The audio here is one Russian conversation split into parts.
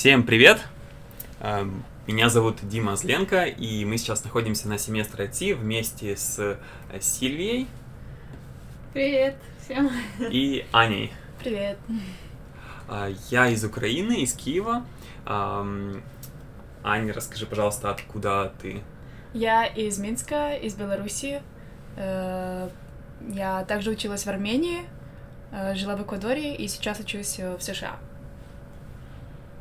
Всем привет! Эм, Меня зовут Дима Зленко, и мы сейчас находимся на семестре IT вместе с э, Сильвией Привет всем. и Аней. Привет. А, Я из Украины, из Киева. Ам, Аня, расскажи, пожалуйста, откуда ты? Я из Минска, из Беларуси. Э, Я также училась в Армении, э, жила в Эквадоре и сейчас учусь в США.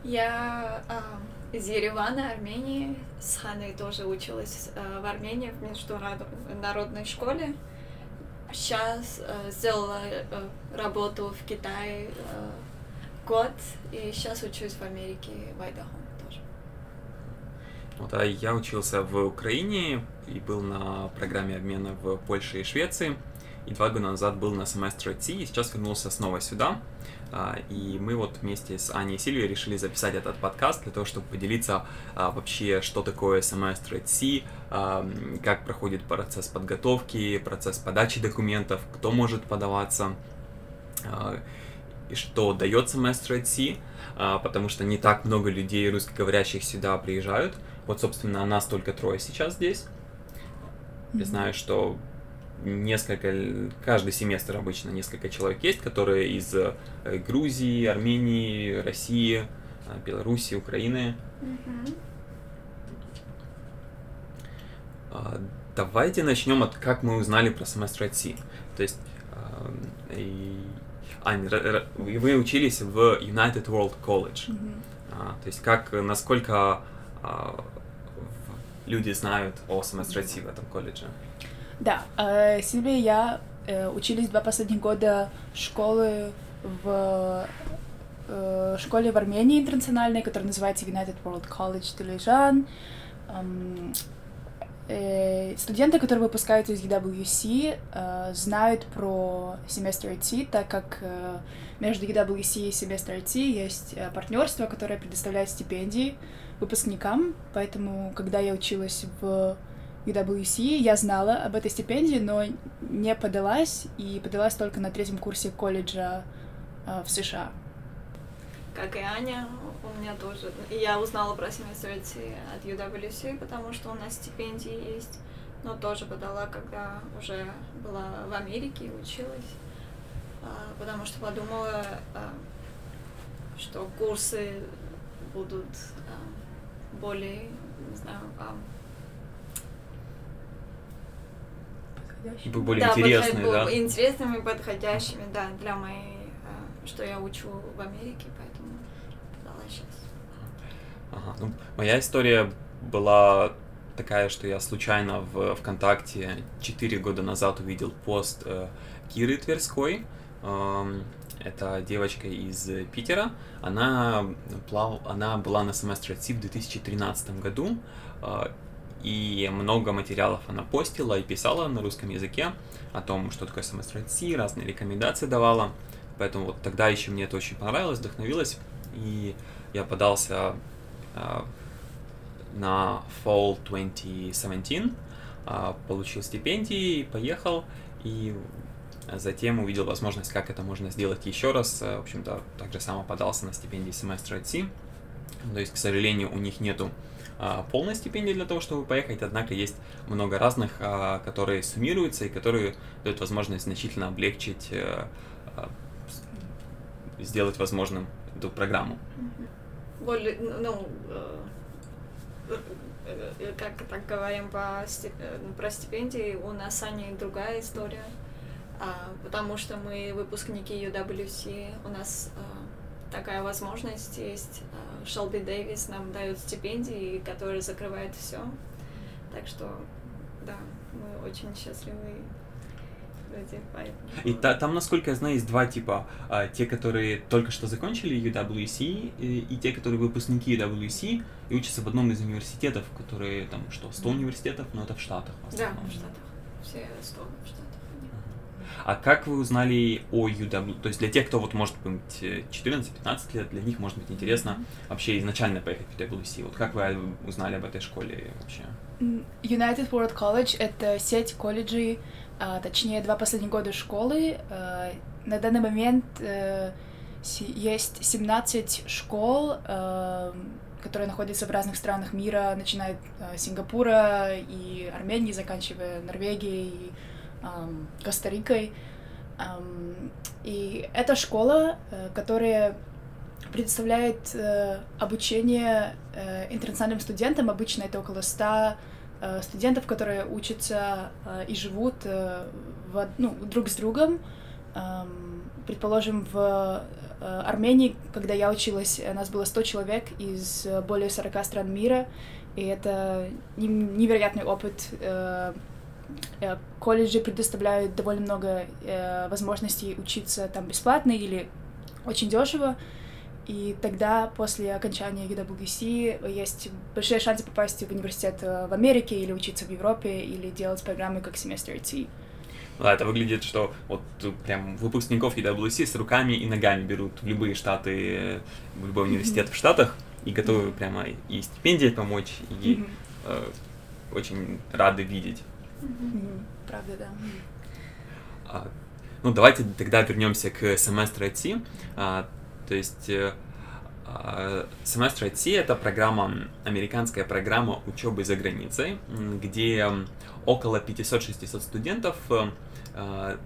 Я а, из Еревана, Армении. С Ханой тоже училась а, в Армении в международной школе. Сейчас а, сделала а, работу в Китае год, и сейчас учусь в Америке, в Айдахо. Вот, а я учился в Украине и был на программе обмена в Польше и Швеции. И два года назад был на семестре IT, и сейчас вернулся снова сюда. А, И мы вот вместе с Аней и Сильвией решили записать этот подкаст для того, чтобы поделиться а, вообще, что такое семестр IT, а, как проходит процесс подготовки, процесс подачи документов, кто может подаваться, а, и что дает семестр IT, а, потому что не так много людей русскоговорящих сюда приезжают. Вот, собственно, нас только трое сейчас здесь. Я знаю, что несколько, каждый семестр обычно несколько человек есть, которые из э, Грузии, Армении, России, э, Белоруссии, Украины. А, Давайте начнем от как мы узнали про семестр IT. То есть, а, ра- ра- вы учились в United World College. А, То есть, как, насколько а, люди знают о семестре IT в этом колледже? Да, э, Сильвия и я э, учились два последних года школы в э, школе в Армении интернациональной, которая называется United World College. Эм, э, Студенты, которые выпускаются из UWC, э, знают про семестр IT, так как э, между UWC и семестр IT есть э, партнерство, которое предоставляет стипендии выпускникам. Поэтому, когда я училась в UWC, я знала об этой стипендии, но не подалась, и подалась только на третьем курсе колледжа э, в США. Как и Аня, у меня тоже. Я узнала про семестр IT от UWC, потому что у нас стипендии есть. Но тоже подала, когда уже была в Америке и училась. А, Потому что подумала, а, что курсы будут более, не знаю, а, Бы более да, интересные, подход- да? интересными, подходящими, да, для моей, а, что я учу в Америке, поэтому подала сейчас. Ага, ну, моя история была такая, что я случайно в ВКонтакте 4 года назад увидел пост э, Киры Тверской. Эм, это девочка из Питера. Она, плав... она была на семестре ЦИП в 2013 году. э, и много материалов она постила и писала на русском языке о том, что такое IT, разные рекомендации давала. Поэтому вот тогда еще мне это очень понравилось, вдохновилось. И я подался а, на Fall 2017, а, получил стипендии, поехал и затем увидел возможность, как это можно сделать еще раз. А, В общем-то, также сам подался на стипендии семестра IT. То есть, к сожалению, у них нету а, полной стипендии для того, чтобы поехать, однако есть много разных, а, которые суммируются и которые дают возможность значительно облегчить, э, а, сделать возможным эту программу. Более, ну, э, э, э, как так говорим по, э, про стипендии, у нас с другая история, А, потому что мы выпускники UWC, у нас такая возможность есть. Шелби Дэвис нам дает стипендии, которые закрывают все. Так что, да, мы очень поэтому... И та- там, насколько я знаю, есть два типа. А, те, которые только что закончили UWC, и, и те, которые выпускники UWC и учатся в одном из университетов, которые там что, 100 университетов, но это в Штатах. в Да, в Штатах. Все сто в Штатах. А как вы узнали о UW? То есть для тех, кто вот может быть э, 14-15 лет, для них может быть интересно вообще изначально поехать в UWC. Вот как вы узнали об этой школе вообще? United World College — это сеть колледжей, а, точнее, два последних года школы. А, На данный момент э, есть 17 школ, э, которые находятся в разных странах мира, начиная с Сингапура и Армении, заканчивая Норвегией и Коста-Рикой. И это школа, которая предоставляет обучение интернациональным студентам. Обычно это около 100 студентов, которые учатся и живут в, ну, друг с другом. Предположим, в э, Армении, когда я училась, нас было 100 человек из более 40 стран мира, и это невероятный опыт. Э, э, колледжи предоставляют довольно много возможностей учиться там бесплатно или очень дешево. И тогда, после окончания UWC, есть большие шансы попасть в университет в Америке или учиться в Европе, или делать программы как семестр IT. Да, это выглядит, что вот прям выпускников EWC с руками и ногами берут в любые штаты, в любой университет в Штатах и готовы прямо и стипендии помочь, и э, очень рады видеть. Правда, да. А, ну, давайте тогда вернемся к семестру IT. А, то есть э, а, семестр IT это программа, американская программа учебы за границей, где около 500-600 студентов э, Э,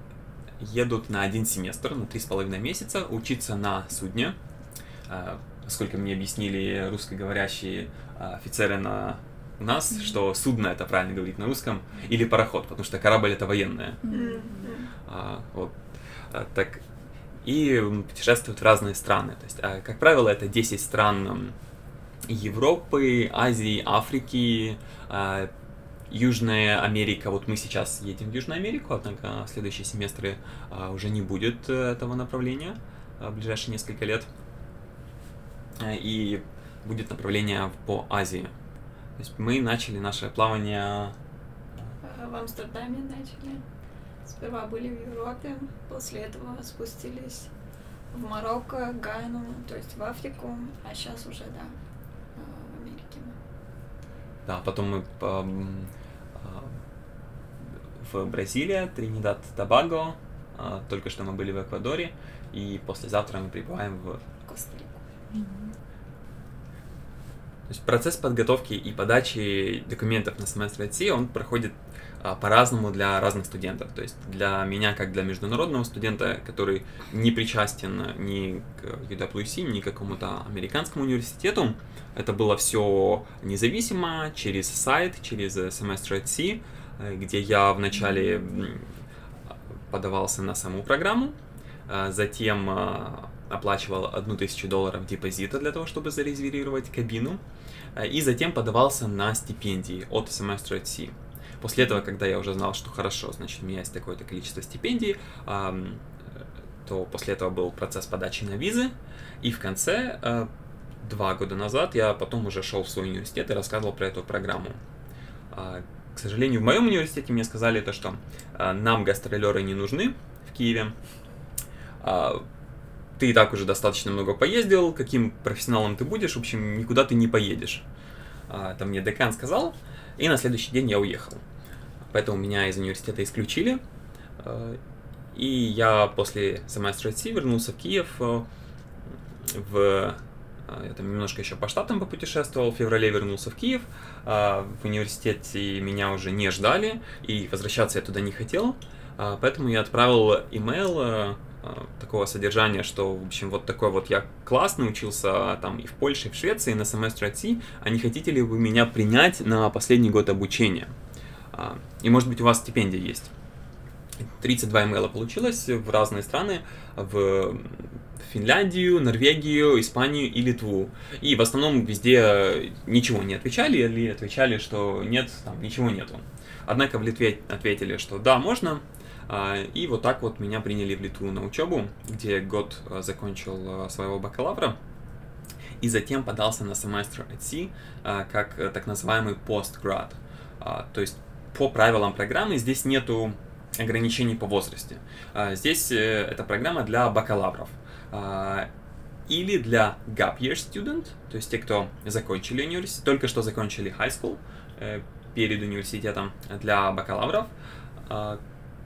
едут на один семестр, на три с половиной месяца, учиться на судне. Э, сколько мне объяснили русскоговорящие офицеры на нас, mm-hmm. что судно это правильно говорить на русском, или пароход, потому что корабль это военное. А, вот. А, так, и путешествуют в разные страны. То есть, а, как правило, это 10 стран Европы, Азии, Африки, а, Южная Америка, вот мы сейчас едем в Южную Америку, однако в следующие семестры а, уже не будет э, этого направления а, в ближайшие несколько лет. Э, и будет направление по Азии. То есть мы начали наше плавание... В Амстердаме начали. Сперва были в Европе, после этого спустились в Марокко, Гайну, то есть в Африку, а сейчас уже, да, э, в Америке. Да, потом мы в Бразилия, Тринидад, Табаго. Только что мы были в Эквадоре, и послезавтра мы прибываем в Коста-Рику. То есть процесс подготовки и подачи документов на семестр IT, он проходит а, по-разному для разных студентов. То есть для меня, как для международного студента, который не причастен ни к UWC, ни к какому-то американскому университету, это было все независимо, через сайт, через семестр IT, где я вначале подавался на саму программу, а затем а, оплачивал одну тысячу долларов депозита для того, чтобы зарезервировать кабину, э, и затем подавался на стипендии от семестра C. После этого, когда я уже знал, что хорошо, значит, у меня есть такое-то количество стипендий, то после этого был процесс подачи на визы, и в конце, э, два года назад, я потом уже шел в свой университет и рассказывал про эту программу. А, к сожалению, в моем университете мне сказали то, что э, нам гастролеры не нужны в Киеве. Э, ты и так уже достаточно много поездил, каким профессионалом ты будешь, в общем, никуда ты не поедешь. Это мне декан сказал, и на следующий день я уехал. Поэтому меня из университета исключили, э, и я после семестра IT вернулся в Киев э, в а, я там немножко еще по штатам попутешествовал, в феврале вернулся в Киев, а, в университете меня уже не ждали, и возвращаться я туда не хотел, а, поэтому я отправил имейл такого содержания, что, в общем, вот такой вот я классно учился там и в Польше, и в Швеции на семестре IT, а не хотите ли вы меня принять на последний год обучения? И, может быть, у вас стипендия есть. 32 имейла получилось в разные страны, в Финляндию, Норвегию, Испанию и Литву. И в основном везде ничего не отвечали или отвечали, что нет, там ничего нету. Однако в Литве ответили, что да, можно. А, и вот так вот меня приняли в Литву на учебу, где год а, закончил а, своего бакалавра. И затем подался на семестр IT как э, так называемый постград. То есть по правилам программы здесь нету ограничений по возрасте. Здесь э, эта программа для бакалавров. Или для gap year student, то есть те, кто закончили университет, только что закончили high school э, перед университетом для бакалавров,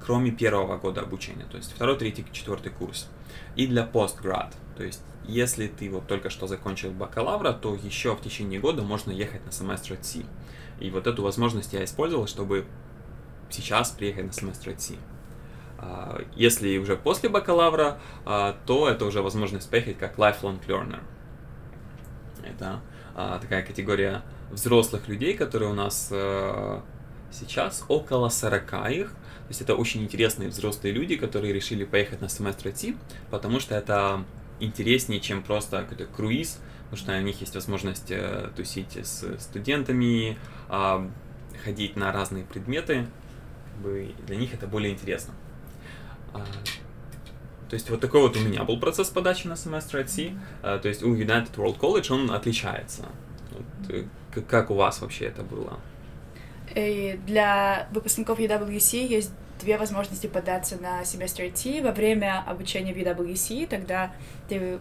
кроме первого года обучения, то есть второй, третий, четвертый курс. И для постград, то есть если ты вот только что закончил бакалавра, то еще в течение года можно ехать на семестр Си. И вот эту возможность я использовал, чтобы сейчас приехать на семестр Си. А, если уже после бакалавра, а, то это уже возможность поехать как lifelong learner. Это а, такая категория взрослых людей, которые у нас э, сейчас около 40 их. То есть это очень интересные взрослые люди, которые решили поехать на семестр IT, потому что это интереснее, чем просто какой-то круиз, потому что у них есть возможность э, тусить с студентами, э, ходить на разные предметы. Для них это более интересно. А, то есть вот такой вот у меня был процесс подачи на семестр IT. А, то есть у United World College он отличается. Э, как у вас вообще это было? И для выпускников UWC есть две возможности податься на семестр IT во время обучения в UWC. Тогда ты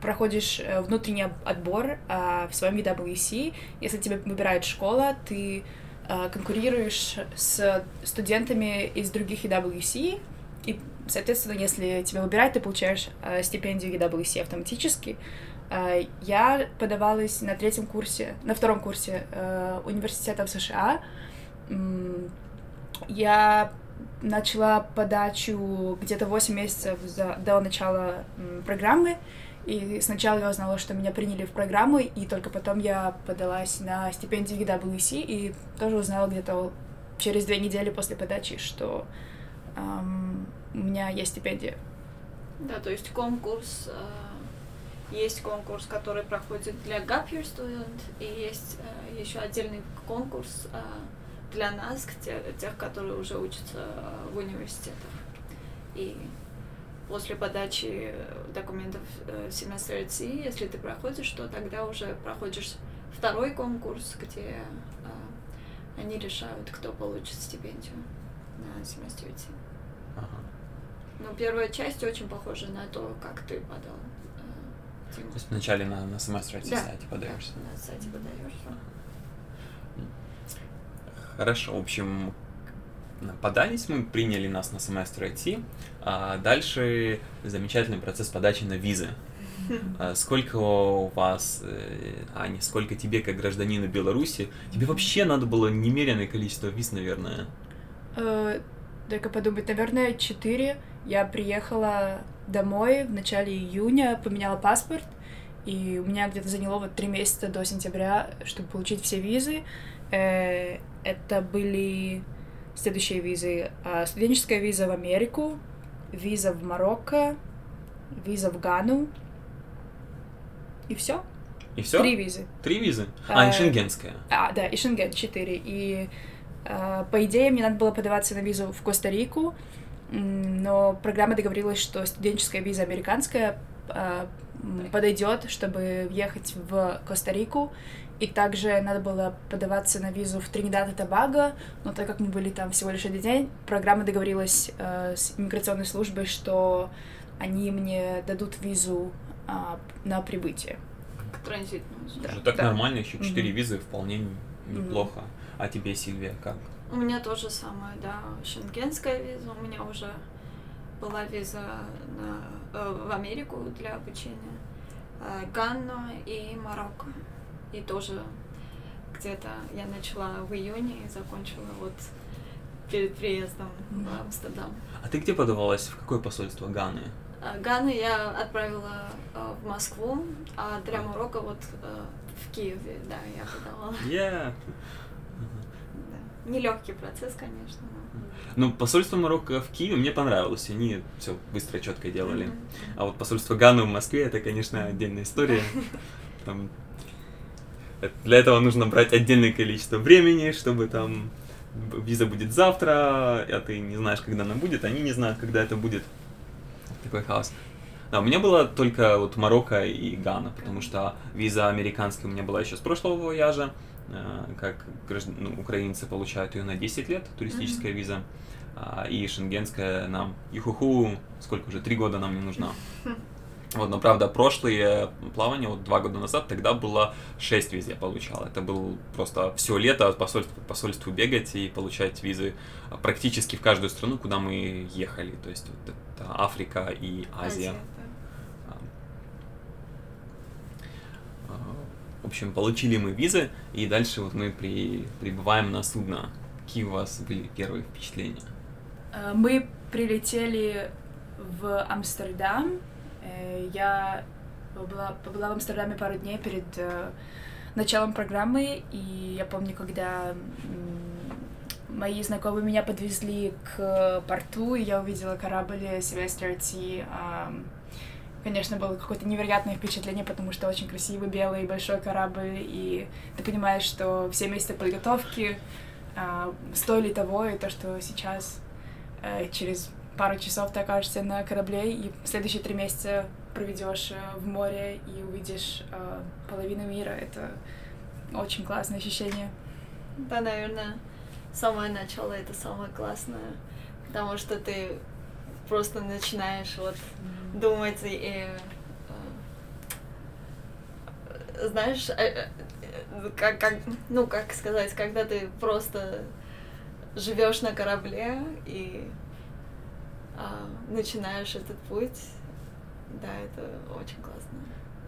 проходишь э, внутренний отбор а, в своем UWC. Если тебя выбирает школа, ты а, конкурируешь с студентами из других UWC, и, соответственно, если тебя выбирают, ты получаешь а, стипендию UWC автоматически. Я подавалась на третьем курсе, на втором курсе а, университета в США. Я начала подачу где-то 8 месяцев за, до начала программы, и сначала я узнала, что меня приняли в программу, и только потом я подалась на стипендию EWC, и тоже узнала где-то через две недели после подачи, что эм, у меня есть стипендия. Да, то есть конкурс, э, есть конкурс, который проходит для Gap Year Student, и есть э, еще отдельный конкурс э, для нас, тех, тех, которые уже учатся э, в университетах. И после подачи документов в семестр IT, если ты проходишь, то тогда уже проходишь второй конкурс, где э, они решают, кто получит стипендию на семестр IT. Ага. Но первая часть очень похожа на то, как ты подал. Э, То есть вначале на, на IT да. сайте подаешься? Да, на сайте подаешься. Хорошо, в общем, подались мы, приняли нас на семестр IT, а дальше замечательный процесс подачи на визы. А сколько у вас, э, Аня, сколько тебе, как гражданину Беларуси, тебе вообще надо было немеренное количество виз, наверное? Э, Дай-ка подумать, наверное, четыре. Я приехала домой в начале июня, поменяла паспорт, и у меня где-то заняло вот три месяца до сентября, чтобы получить все визы. Э, это были следующие визы. А, студенческая виза в Америку, виза в Марокко, виза в Гану. И все. И все? Три визы. Три визы? А, а и шенгенская. А, да, и шенген, четыре. И а, по идее мне надо было подаваться на визу в Коста-Рику, но программа договорилась, что студенческая виза американская а, подойдет, чтобы въехать в Коста-Рику. И также надо было подаваться на визу в Тринидад и Тобаго, но так как мы были там всего лишь один день, программа договорилась э, с иммиграционной службой, что они мне дадут визу э, на прибытие. Транзитную. Да. Так да. нормально, еще четыре mm-hmm. визы вполне неплохо. Mm-hmm. А тебе, Сильвия, как? У меня тоже самое, да, шенгенская виза, у меня уже была виза на, э, в Америку для обучения, э, Ганна и Марокко. И тоже где-то я начала в июне и закончила вот перед приездом mm. в Амстердам. А ты где подавалась? В какое посольство Ганы? А, Ганы я отправила э, в Москву, а для Марокко вот э, в Киеве, да, я подавала. Yeah. Нелегкий процесс, конечно. Но... Ну, посольство Марокко в Киеве мне понравилось, они все быстро, четко делали. Mm-hmm. А вот посольство Ганы в Москве это, конечно, отдельная история. Там для этого нужно брать отдельное количество времени, чтобы там виза будет завтра, а ты не знаешь, когда она будет, они не знают, когда это будет. Такой хаос. Да, у меня было только вот Марокко и Гана, потому что виза американская у меня была еще с прошлого вояжа, э, как граждан, ну, украинцы получают ее на 10 лет, туристическая mm-hmm. виза, а, и шенгенская нам, юхуху, сколько уже, три года нам не нужна. Вот, но правда, прошлые плавания, вот два года назад, тогда было 6 виз я получал. Это был просто все лето от посольства к посольству бегать и получать визы практически в каждую страну, куда мы ехали. То есть вот это Африка и Азия. Азия, А, В общем, получили мы визы, и дальше вот мы при, прибываем на судно. Какие у вас были первые впечатления? Э, Мы прилетели в Амстердам. Э, Я побыла, побыла в Амстердаме пару дней перед э, началом программы, и я помню, когда мои знакомые меня подвезли к порту, и я увидела корабль Сильвестр Ти. Ам, Конечно, было какое-то невероятное впечатление, потому что очень красивый белый большой корабль, и ты понимаешь, что все месяцы подготовки а, стоили того, и то, что сейчас э, через пару часов ты окажешься на корабле, и следующие три месяца проведешь э, в море и увидишь э, половину мира. Это очень классное ощущение. Да, наверное, самое начало это самое классное, потому что ты просто начинаешь вот думать и, и, э, знаешь, э, э, как, как, ну как сказать, когда ты просто живешь на корабле и а, начинаешь этот путь, да, это очень классно.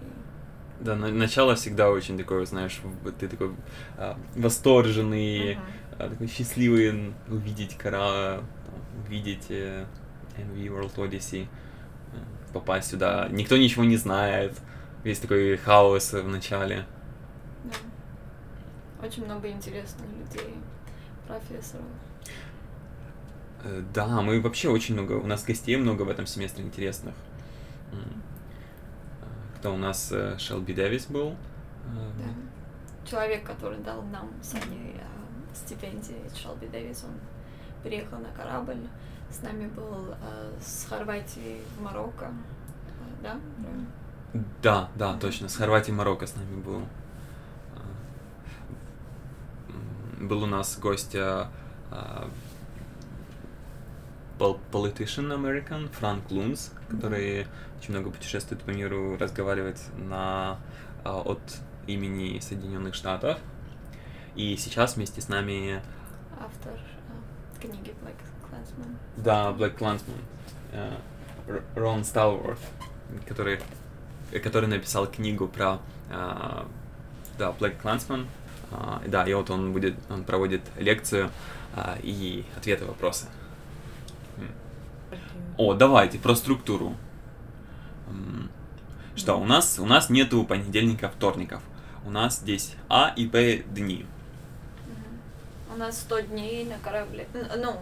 И- Да, на- начало всегда очень такое, знаешь, ты такой а, восторженный, Мгм. а, такой счастливый увидеть кора, увидеть э, MV World Odyssey, э, попасть сюда. Никто ничего не знает, весь такой хаос в начале. Да. Очень много интересных людей, профессоров. Э, Да, мы вообще очень много, у нас гостей много в этом семестре интересных. А, Кто у нас? э, Шелби Дэвис был. э, Да. Человек, который дал нам с Аней э, стипендии, Шелби Дэвис, он переехал на корабль. С нами был э, с Хорватии в Марокко. Э, Да? Да, да, точно. С Хорватии Марокко с нами был. М, Был у нас гость а, пол- politician American Франк Лунс, который очень много путешествует по миру, разговаривает на, а, от имени Соединенных Штатов. И сейчас вместе с нами, Автор э, книги Black Clansman. да, Black Clansman, э, Рон Сталворт, который, э, который написал книгу про, а, да, Black Clansman. А, да, и вот он будет, он проводит лекцию и ответы вопросы. О, давайте про структуру. Что, у нас, у нас нету понедельника, вторников. У нас здесь А и Б дни. У нас 100 дней на корабле. Ну,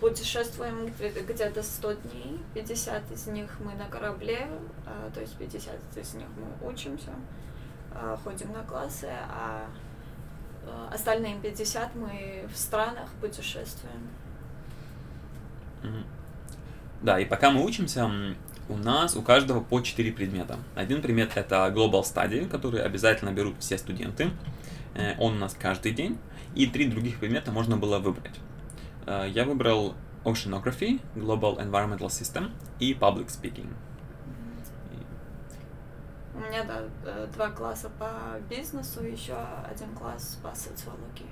путешествуем где- где-то 100 дней. 50 из них мы на корабле, а, то есть 50 из них мы учимся, а, ходим на классы, а а, остальные 50 мы в странах путешествуем. Да, и пока мы учимся, у нас у каждого по 4 предмета. Один предмет это Global Study, который обязательно берут все студенты. Э, Он у нас каждый день. И три других предмета можно было выбрать. Э, Я выбрал Oceanography, Global Environmental System и Public Speaking. У меня да, э, два класса по бизнесу, еще один класс по социологии.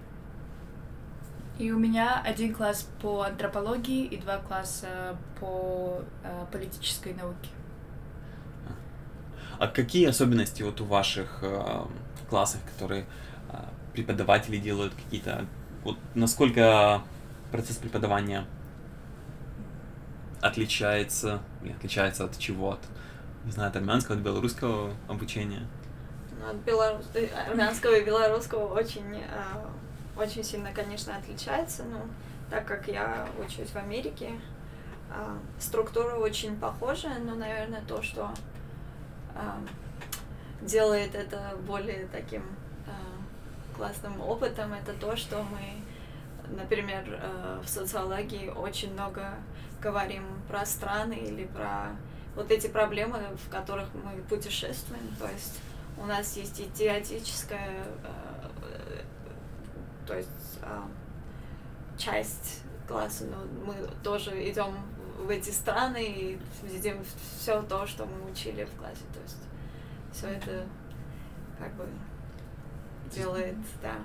И у меня один класс по антропологии и два класса по э, политической науке. А какие особенности вот у ваших э, классов, которые э, преподаватели делают какие-то, вот насколько процесс преподавания отличается, или отличается от чего, от, не знаю, от армянского, от белорусского обучения? Ну, От белорус... э, армянского и белорусского очень, а, очень сильно, конечно, отличается. Но так как я учусь в Америке, а, структура очень похожая, но, наверное, то, что а, делает это более таким а, классным опытом, это то, что мы, например, э, в социологии очень много говорим про страны или про вот эти проблемы, в которых мы путешествуем. То есть у нас есть и теоретическая, э, то есть а, часть класса, но мы тоже идем в эти страны и видим все то, что мы учили в классе. То есть все это как бы делает, да.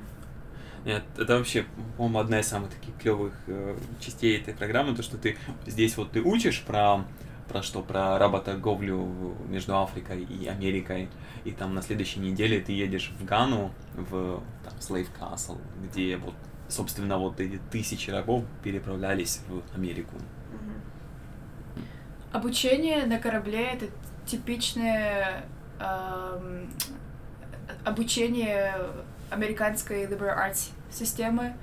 Нет, это вообще, по-моему, одна из самых таких клевых э, частей этой программы, то, что ты здесь вот ты учишь про про что? Про работорговлю между Африкой и Америкой. И там на следующей неделе ты едешь в Гану, в там, Slave Castle, где вот, собственно, вот эти тысячи рабов переправлялись в Америку. Обучение на корабле это типичное эм, обучение американской liberal arts системы,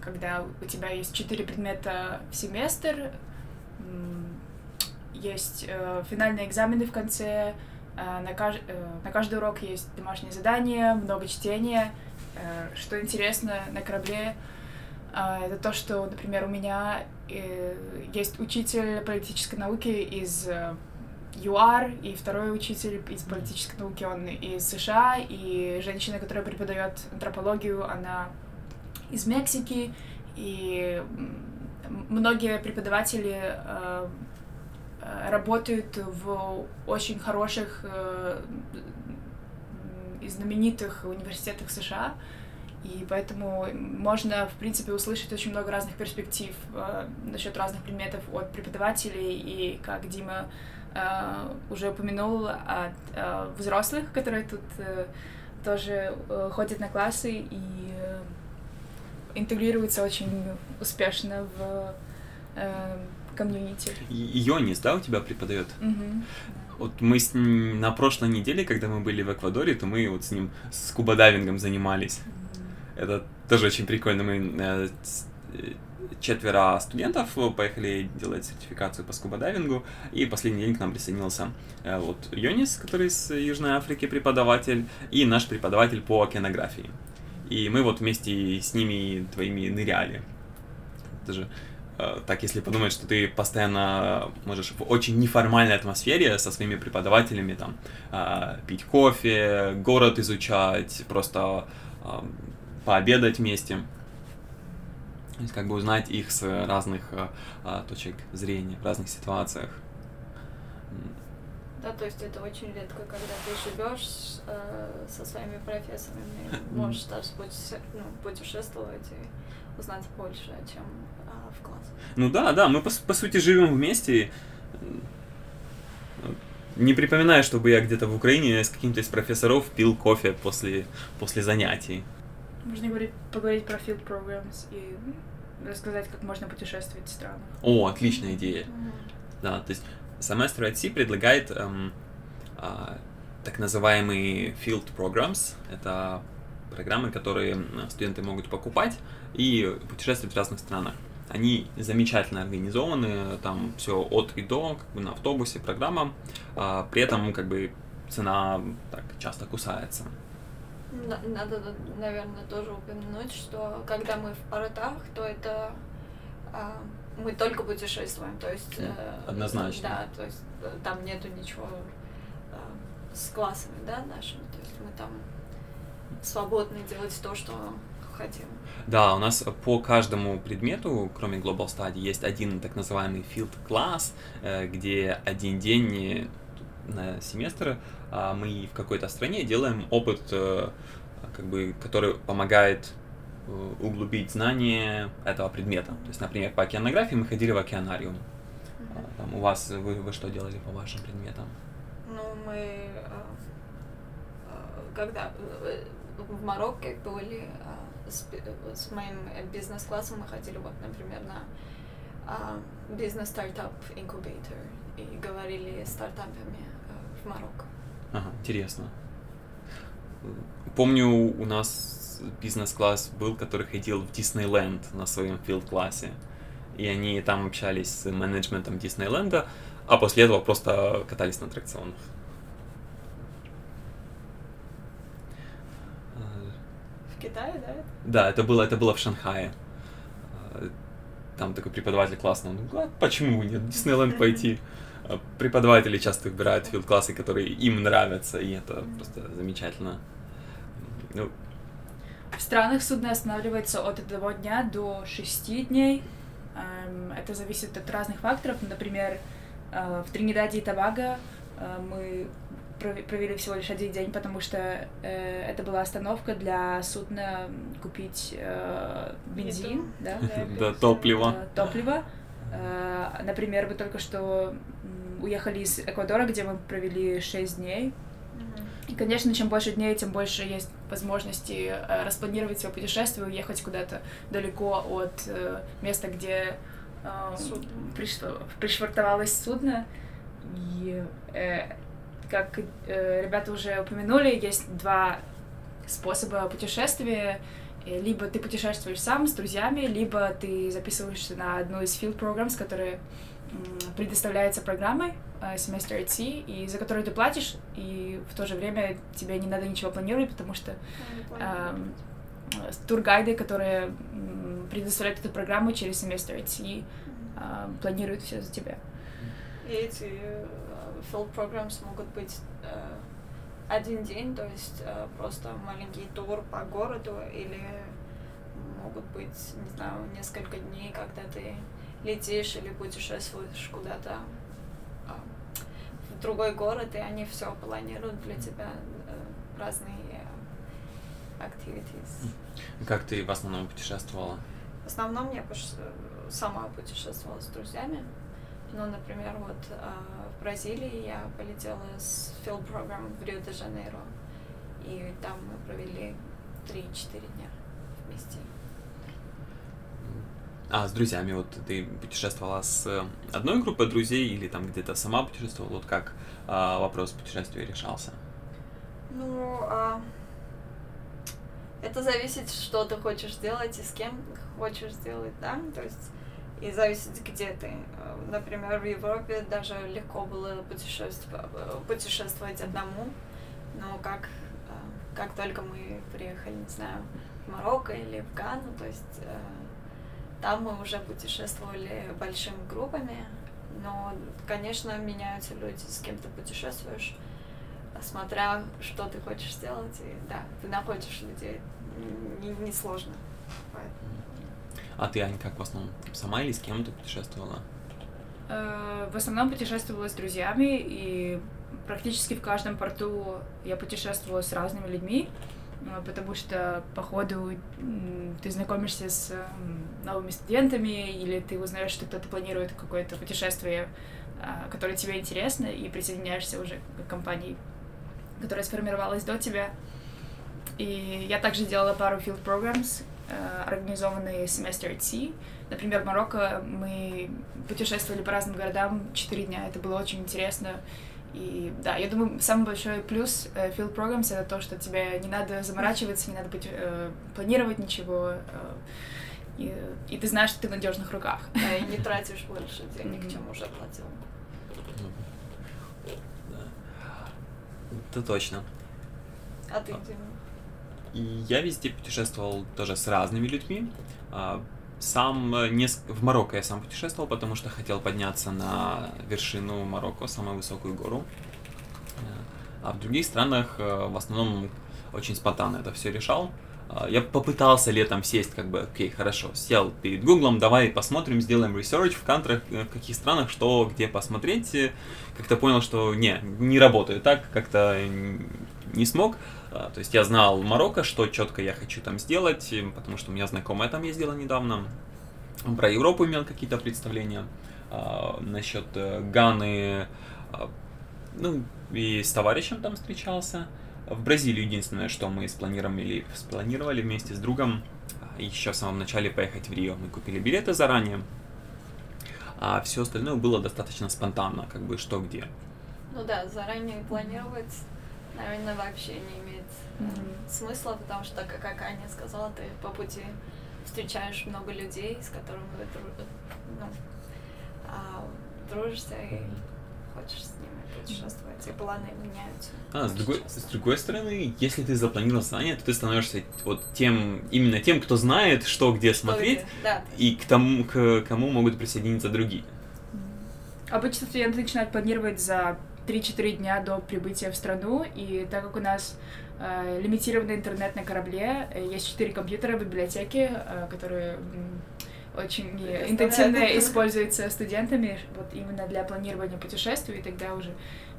когда у тебя есть четыре предмета в семестр, есть э, финальные экзамены в конце, э, на, кажд... э, на каждый урок есть домашнее задание, много чтения. Что интересно на корабле, это то, что, например, у меня есть учитель политической науки из ЮАР, и второй учитель из политической науки, он из США, и женщина, которая преподает антропологию, она из Мексики, и многие преподаватели э, работают в очень хороших э, и знаменитых университетах США, и поэтому можно, в принципе, услышать очень много разных перспектив э, насчет разных предметов от преподавателей, и как Дима уже упомянул, от э, взрослых, которые тут э, тоже э, ходят на классы и э, интегрируются очень успешно в э, комьюнити. Йонис, да, у тебя преподает? Угу. Вот мы с ним на прошлой неделе, когда мы были в Эквадоре, то мы вот с ним с скубодайвингом занимались. mm Это тоже очень прикольно. Мы э, э, четверо студентов поехали делать сертификацию по скубодайвингу, и последний день к нам присоединился э, вот Йонис, который из Южной Африки преподаватель, и наш преподаватель по океанографии. И мы вот вместе с ними твоими ныряли. Это же Э, так если подумать, что ты постоянно можешь в очень неформальной атмосфере со своими преподавателями там э, пить кофе, город изучать, просто э, пообедать вместе. То есть как бы узнать их с разных точек зрения, в разных ситуациях. Да, то есть это очень редко, когда ты живешь э, со своими профессорами, можешь даже ну, путешествовать и узнать больше, чем в класс. Ну да, да, мы по, по сути живем вместе. Не припоминаю, чтобы я где-то в Украине с каким-то из профессоров пил кофе после, после занятий. Можно говорить, поговорить про field programs и рассказать, как можно путешествовать в странах. О, отличная идея. Mm-hmm. Да, то есть Semester Sea предлагает эм, а, так называемые field programs. Это программы, которые студенты могут покупать и путешествовать в разных странах. Они замечательно организованы, там все от и до, как бы на автобусе, программа. А, при этом, как бы, цена так часто кусается. Надо, наверное, тоже упомянуть, что когда мы в портах, то это а, мы только путешествуем, то есть... Э, Однозначно. Да, то есть э, там нету ничего э, с классами, да, нашими, то есть мы там свободны делать то, что хотим. Да, у нас по каждому предмету, кроме Global Study, есть один так называемый field э, где один день на семестр мы в какой-то стране делаем опыт, э, как бы, который помогает э, углубить знания этого предмета. То есть, например, по океанографии мы ходили в океанариум. Mm-hmm. Там, у вас вы, вы что делали по вашим предметам? Ну, мы когда в Марокко были с, с моим бизнес-классом мы ходили, вот, например, на бизнес-стартап инкубатор и говорили с стартапами в Марокко. Ага, интересно. Помню, у нас бизнес-класс был, который ходил в Диснейленд на своем филд-классе. И они там общались с менеджментом Диснейленда, а после этого просто катались на аттракционах. Китае, да? Да, это было, это было в Шанхае. Там такой преподаватель классный, он, ну, а почему нет, в Диснейленд пойти? Преподаватели часто выбирают филд-классы, которые им нравятся, и это просто замечательно. Ну, в странах судно останавливается от одного дня до шести дней. Эм, это зависит от разных факторов. Например, э, в Тринидаде и Тобаго э, мы провели всего лишь один день, потому что э, это была остановка для судна купить э, бензин, да, да, топливо. топливо. Э, например, мы только что уехали из Эквадора, где мы провели 6 дней. И, конечно, чем больше дней, тем больше есть возможности э, распланировать свое путешествие, уехать куда-то далеко от э, места, где э, пришвартовалось судно. И как ребята уже упомянули, есть два способа путешествия. Э, либо ты путешествуешь сам с друзьями, либо ты записываешься на одну из field programs, которые предоставляется программой э, семестр IT, и за которую ты платишь, и в то же время тебе не надо ничего планировать, потому что э, тургайды, которые предоставляют эту программу через семестр IT, э, планируют все за тебя. И эти field programs могут быть э, один день, то есть э, просто маленький тур по городу, или могут быть, не знаю, несколько дней, когда ты летишь или путешествуешь куда-то э, в другой город, и они все планируют для тебя э, разные activities. Как ты в основном путешествовала? В основном я сама путешествовала с друзьями. Ну, например, вот э, в Бразилии я полетела с field программ в Рио-де-Жанейро, и там мы провели 3-4 дня вместе. А, с друзьями, вот ты путешествовала с одной группой друзей или там где-то сама путешествовала? Вот как а, вопрос путешествия решался? Ну, а, это зависит, что ты хочешь сделать и с кем хочешь сделать, да? То есть и зависит, где ты. Например, в Европе даже легко было путешествовать, путешествовать одному, но как, э, как только мы приехали, не знаю, в Марокко или в Гану, то есть э, там мы уже путешествовали большими группами, но, конечно, меняются люди, с кем ты путешествуешь, смотря, что ты хочешь сделать, и да, ты находишь людей, не, не сложно. Поэтому. А ты, Ань, как в основном? Сама или с кем ты путешествовала? Э, в основном путешествовала с друзьями, и практически в каждом порту я путешествовала с разными людьми, э, потому что по ходу ты знакомишься с новыми студентами, или ты узнаешь, что кто-то планирует какое-то путешествие, э, которое тебе интересно, и присоединяешься уже к компании, которая сформировалась до тебя. И я также делала пару field programs, организованные семестр T. Например, в Марокко мы путешествовали по разным городам 4 дня. Это было очень интересно. И да, я думаю, самый большой плюс э, Field Programs это то, что тебе не надо заморачиваться, не надо быть, э, планировать ничего. Э, и, и ты знаешь, что ты в надежных руках. Да, и не тратишь больше денег, чем уже платил. Это точно. А ты где? Я везде путешествовал тоже с разными людьми. А, сам э, не в Марокко я сам путешествовал, потому что хотел подняться на вершину Марокко, самую высокую гору. Э, а в других странах э, в основном очень спонтанно это все решал. А, я попытался летом сесть, как бы, окей, хорошо, сел перед Гуглом, давай посмотрим, сделаем research в кантрах, в каких странах, что, где посмотреть. Как-то понял, что не, не работает так, как-то не смог. А, то есть я знал Марокко, что четко я хочу там сделать, потому что у меня знакомая там ездила недавно. Про Европу имел какие-то представления. А, насчет э, Ганы, а, ну, и с товарищем там встречался. В Бразилию единственное, что мы спланировали, спланировали вместе с другом, еще в самом начале поехать в Рио. Мы купили билеты заранее, а все остальное было достаточно спонтанно, как бы что где. Ну да, заранее планировать, наверное, вообще не имеет mm-hmm. смысла, потому что, как, как Аня сказала, ты по пути встречаешь много людей, с которыми вы дру, ну, а, дружишься и хочешь с ними путешествовать, и планы меняются. А, с другой, с другой стороны, если ты запланировал знания, то ты становишься вот тем, именно тем, кто знает, что где что смотреть, где. Да, и к тому, к кому могут присоединиться другие. Обычно студенты начинают планировать за 3-4 дня до прибытия в страну, и так как у нас лимитированный интернет на корабле, э, есть 4 компьютера в библиотеке, э, которые очень интенсивно используется студентами вот именно для планирования путешествий, и тогда уже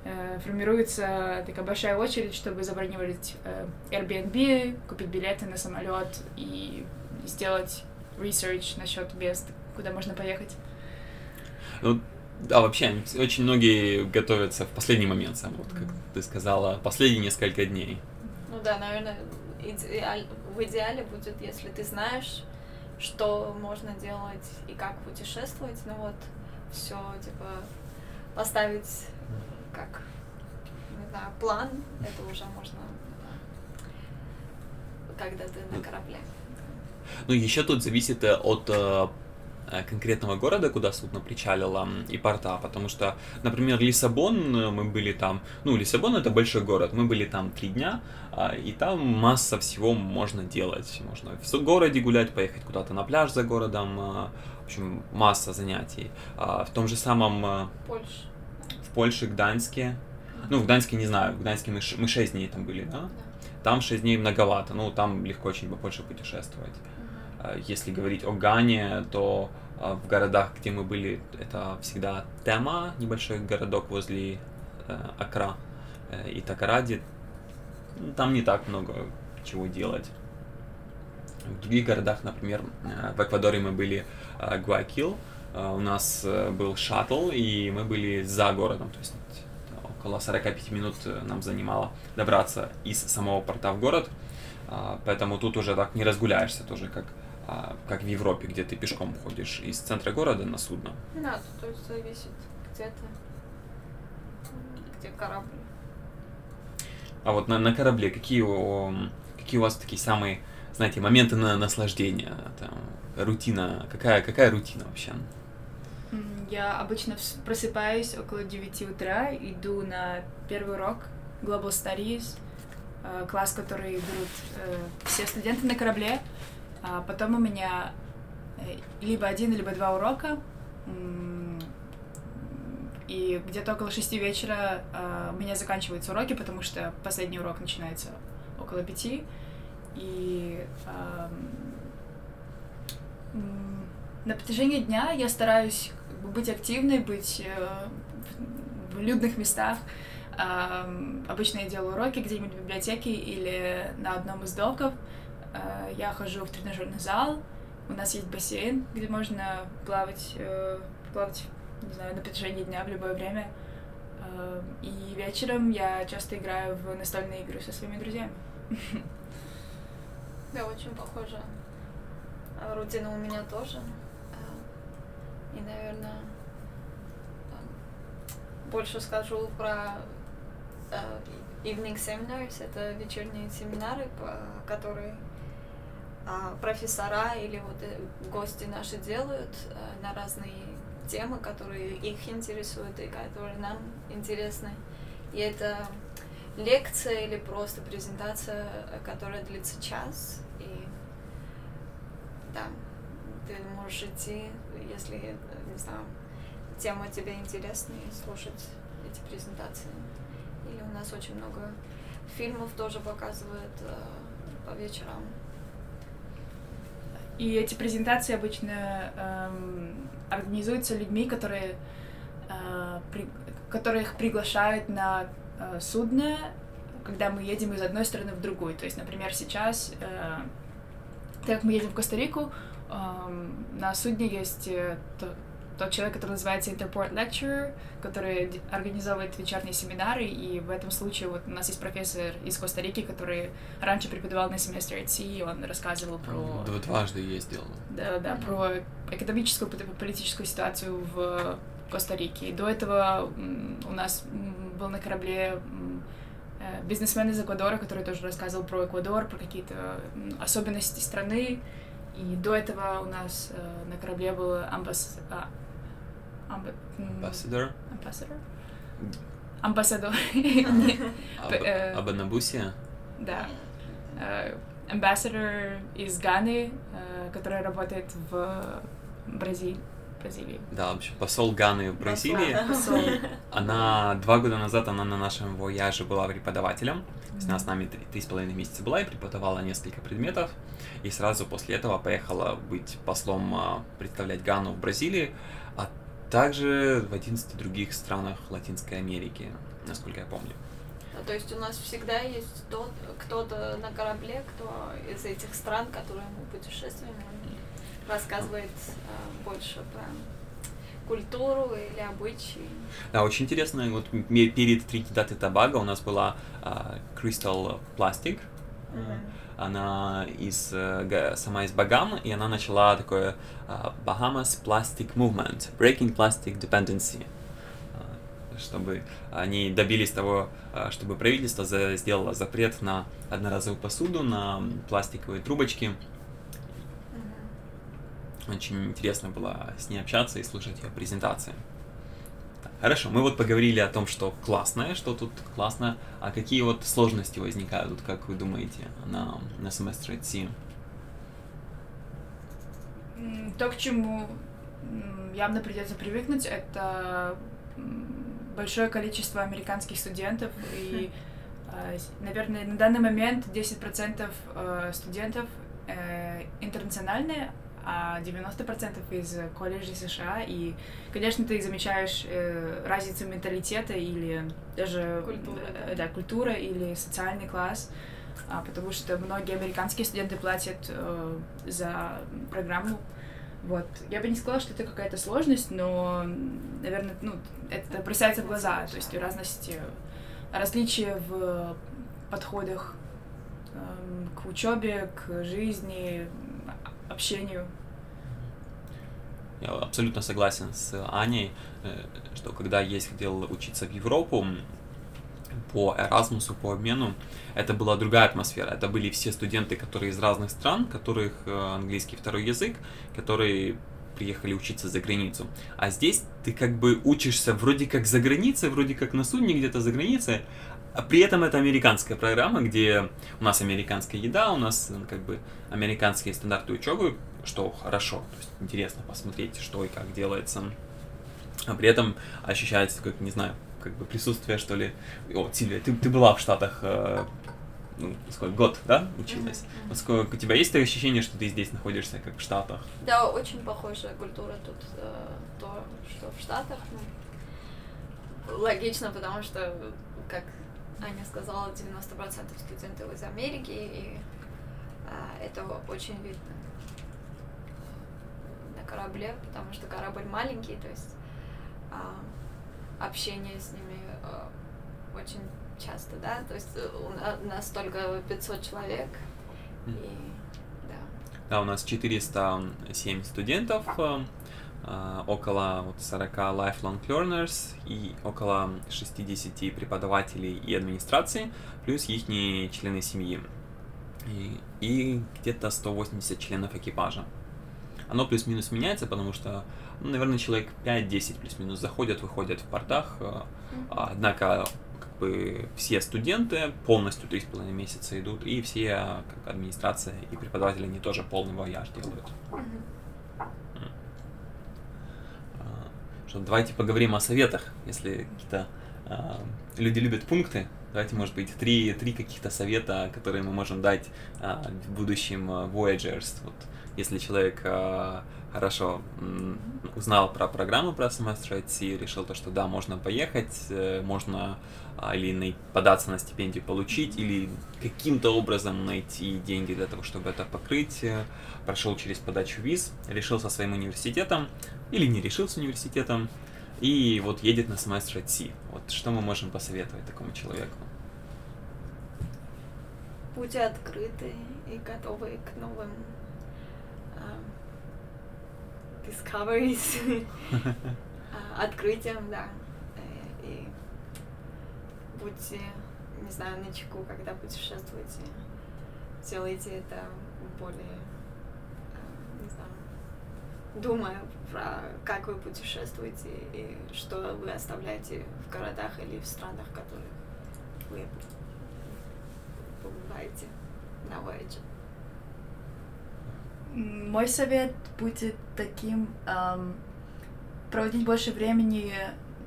э, формируется такая большая очередь, чтобы забронировать э, Airbnb, купить билеты на самолет и сделать research насчет мест, куда можно поехать. Ну, да, вообще, очень многие готовятся в последний момент, сам, вот как ты сказала, последние несколько дней. Ну да, наверное, идеаль- в идеале будет, если ты знаешь, что можно делать и как путешествовать, ну вот, все, типа, поставить как, не знаю, план, это уже можно, когда ты на корабле. Ну, еще тут зависит э, от э, конкретного города, куда судно причалило, и порта, потому что, например, Лиссабон, э, мы были там, ну, Лиссабон это большой город, мы были там три дня, а, и там масса всего можно делать, можно в городе гулять, поехать куда-то на пляж за городом, э, в общем, масса занятий. А, В том же самом э, Польша. в Польше, Гданьске, ну, в Гданьске не знаю, в Гданьске мы, мы 6 дней там были, да? Да. Там 6 дней многовато, ну, там легко очень по Польше путешествовать. А, Если говорить о Гане, то а, в городах, где мы были, это всегда Тема, небольшой городок возле э, Акра э, и Такаради. Там не так много чего делать. В других городах, например, э, в Эквадоре мы были э, Гуайкил, э, у нас э, был шаттл, и мы были за городом, то есть э, около 45 минут э, нам занимало добраться из самого порта в город, поэтому тут уже так не разгуляешься тоже, как, как в Европе, где ты пешком ходишь из центра города на судно. Да, тут то есть зависит, где ты, где корабль. А вот на, на корабле какие, у- какие у вас такие самые, знаете, моменты на наслаждение, там, рутина, какая, какая рутина вообще? Я обычно просыпаюсь около 9 утра, иду на первый урок Global Studies, э, класс, который берут э, все студенты на корабле. А потом у меня э, либо один, либо два урока. И где-то около шести вечера э, у меня заканчиваются уроки, потому что последний урок начинается около пяти. И на протяжении дня я стараюсь быть активной, быть э, в людных местах. Обычно я делаю уроки где-нибудь в библиотеке или на одном из доков. Я хожу в тренажерный зал. У нас есть бассейн, где можно плавать, э, плавать, не знаю, на протяжении дня в любое время. Ам, И вечером я часто играю в настольные игры со своими друзьями. Да, очень похоже. А Рутина у меня тоже. И, наверное, больше скажу про evening seminars. Это вечерние семинары, которые профессора или вот э, гости наши делают а, на разные темы, которые их интересуют и которые нам интересны. И это лекция или просто презентация, э, которая длится час. И да, ты можешь идти, если, э, не знаю, тема тебе интересна, и слушать эти презентации. Или у нас очень много фильмов тоже показывают э, по вечерам. И эти презентации обычно эм, организуются людьми, которые, э, при- которых приглашают на э, судно, когда мы едем из одной страны в другую. То есть, например, сейчас, э, так как мы едем в Коста-Рику, эм, на судне есть э, тот человек, который называется Interport Lecturer, который организовывает вечерние семинары, и в этом случае вот у нас есть профессор из Коста-Рики, который раньше преподавал на семестре IT, и он рассказывал про... Дв- Дважды ездил. Да, да, про экономическую, политическую ситуацию в Коста-Рике. И до этого у нас был на корабле э, бизнесмен из Эквадора, который тоже рассказывал про Эквадор, про какие-то особенности страны. И до этого у нас э, на корабле был амбас... а, амба- м, Ambassador. Амбассадор? Амбассадор. Не, Аб- э, Абанабуси. Да. Ambassador из Ганы, э, который работает в Бразилии. Бразилии. Да, в общем, посол Ганы в Бразилии. Посол. Она два года назад, она на нашем вояже была преподавателем. Есть Она с нами три, три с половиной месяца была и преподавала несколько предметов. И сразу после этого поехала быть послом, а, представлять Гану в Бразилии, также в 11 других странах Латинской Америки, насколько я помню. Ну, то есть у нас всегда есть тот, кто-то на корабле, кто из этих стран, которые мы путешествуем, рассказывает э, больше про культуру или обычаи. Да, очень интересно, вот перед Тринидад и Тобаго у нас была а, Crystal Plastic, Мгм. Она из э, сама из Багам, и она начала такое а, Bahamas Plastic Movement, Breaking Plastic Dependency, А, чтобы они добились того, а, чтобы правительство сделало запрет на одноразовую посуду, на пластиковые трубочки. Очень интересно было с ней общаться и слушать ее презентации. Хорошо, мы вот поговорили о том, что классное, что тут классно, а какие вот сложности возникают, вот как вы думаете, на, на семестре C? То, к чему явно придется привыкнуть, это большое количество американских студентов. И, э, с- наверное, на данный момент 10% э, студентов э, интернациональные, а 90% из колледжей США. И, конечно, ты замечаешь э, разницу менталитета или даже Культуры, э, да, культура или социальный класс. А, потому что многие американские студенты платят э, за программу. Вот. Я бы не сказала, что это какая-то сложность, но, наверное, ну, это бросается в глаза. То есть разность, э, различия в подходах эм, к учебе, к жизни, общению. Я абсолютно согласен с Аней, э, что когда я ездил учиться в Европу по Эразмусу, по обмену, это была другая атмосфера. Это были все студенты, которые из разных стран, которых э, английский второй язык, которые приехали учиться за границу. А здесь ты как бы учишься вроде как за границей, вроде как на судне где-то за границей, при этом это американская программа, где у нас американская еда, у нас э, как бы американские стандарты учебы, что хорошо, то есть интересно посмотреть, что и как делается. А при этом ощущается, как, не знаю, как бы присутствие, что ли. О, Сильвия, ты, ты была в Штатах, э, ну, сколько, год, да, училась? Вот сколько- у тебя есть такое ощущение, что ты здесь находишься, как в Штатах? Да, очень похожая культура тут, э, то, что в Штатах. ну, логично, потому что, как Аня сказала, 90% студентов из Америки, и а, это очень видно на корабле, потому что корабль маленький, то есть а, общение с ними а, очень часто, да, то есть э, у на- у нас только 500 человек, и да. Да, у нас 407 студентов, э, э, около вот 40 lifelong learners и около 60 преподавателей и администрации, плюс их члены семьи. И, и где-то 180 членов экипажа. Оно плюс-минус меняется, потому что, ну, наверное, человек 5-10 плюс-минус заходят, выходят в портах. э, Однако, как бы, все студенты полностью 3,5 месяца идут, и все, как администрация и преподаватели, они тоже полный вояж делают. Мгм. А, Что, давайте поговорим о советах, если какие-то а, люди любят пункты. Давайте, может быть, три, три каких-то совета, которые мы можем дать а, в будущем а, Voyagers. Вот, если человек а, хорошо узнал про программу про семестр IT, решил то, что да, можно поехать, э, можно а, или податься на стипендию, получить, или каким-то образом найти деньги для того, чтобы это покрыть, прошел через подачу виз, решил со своим университетом, или не решил с университетом, и вот едет на семестр IT. Вот что мы можем посоветовать такому человеку? Будьте открыты и готовы к новым discoveries, а, открытиям, да. Э, И будьте, не знаю, на чеку, когда путешествуете. Делайте это более, а, не знаю, думая про как вы путешествуете и что вы оставляете в городах или в странах, в которых вы побываете на Voyager. Мой совет будет таким, ам, проводить больше времени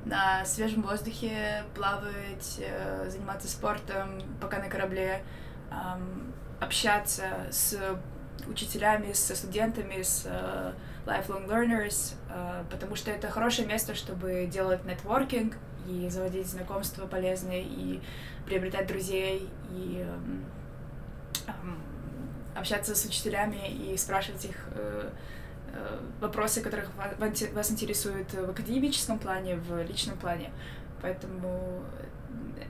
на свежем воздухе, плавать, э, заниматься спортом, пока на корабле, эм, общаться с учителями, со студентами, с э, lifelong learners, э, потому что это хорошее место, чтобы делать нетворкинг и заводить знакомства полезные, и приобретать друзей, и эм, эм, общаться с учителями и спрашивать их э, э, вопросы, которых ва- вас интересуют в академическом плане, в личном плане. Поэтому э,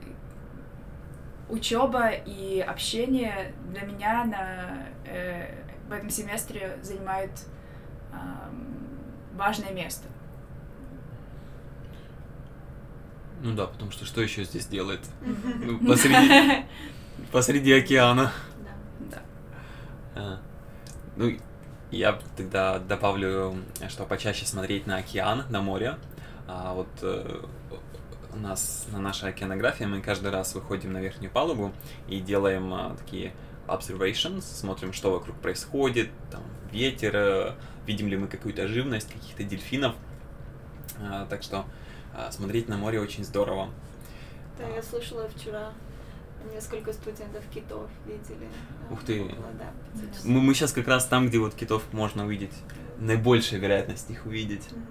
учеба и общение для меня на, э, в этом семестре занимают э, важное место. Ну да, потому что что еще здесь делает? Ну, посреди, посреди океана. Ну, я тогда добавлю, что почаще смотреть на океан, на море. А вот э, у нас на нашей океанографии мы каждый раз выходим на верхнюю палубу и делаем а, такие observations, смотрим, что вокруг происходит, там ветер, э, видим ли мы какую-то живность, каких-то дельфинов. А, так что а, смотреть на море очень здорово. Да, я слышала вчера, несколько студентов китов видели. Ух ты. около, да. Мы, мы сейчас как раз там, где вот китов можно увидеть. Наибольшая вероятность их увидеть. Мгм.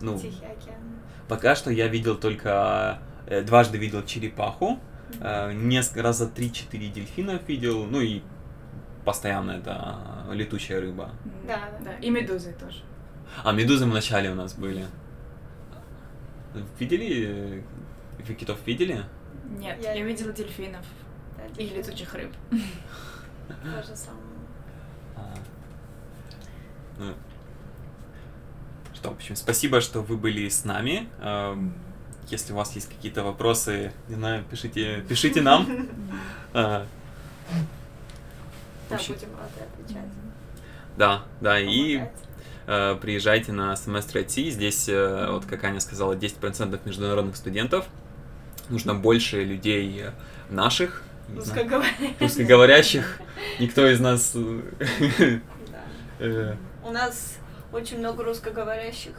Ну, Тихий океан. пока что я видел только... э, дважды видел черепаху, э, несколько раза 3-4 дельфинов видел, ну и постоянно это э, летучая рыба. Да. да. И медузы тоже. А медузы в начале у нас были. Видели? Вы китов видели? Нет, Я я, видела дельфинов Да, и дельфины. летучих рыб. То же самое. А. Ну, Что, в общем, спасибо, что вы были с нами. Эм, Если у вас есть какие-то вопросы, не знаю, пишите, пишите нам. Да, Вообще- будем рады отвечать. Да, да, и э, приезжайте на семестр IT. Здесь, э, вот как Аня сказала, 10% международных студентов. Нужно больше людей э, наших, Русскоговорящих. русскоговорящих. Никто из нас... э, э, У нас очень много русскоговорящих,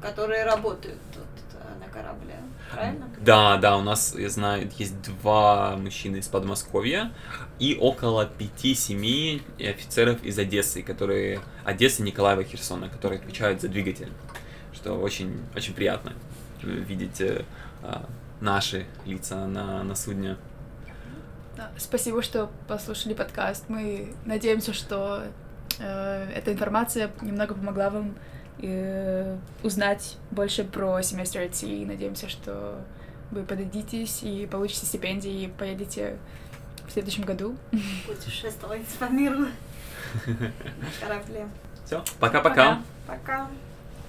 которые работают тут на корабле. Правильно? Да, да, у нас, я знаю, есть два мужчины из Подмосковья и около пяти-семи офицеров из Одессы, которые... Одесса, Николаева, Херсона, которые отвечают за двигатель. Что очень, очень приятно видеть а, наши лица на, на судне. Спасибо, что послушали подкаст. Мы надеемся, что э, эта информация немного помогла вам э, узнать больше про семестр IT. Надеемся, что вы подадитесь и получите стипендии и поедете в следующем году. Путешествовать по миру на корабле. Все, пока-пока. Пока. Пока.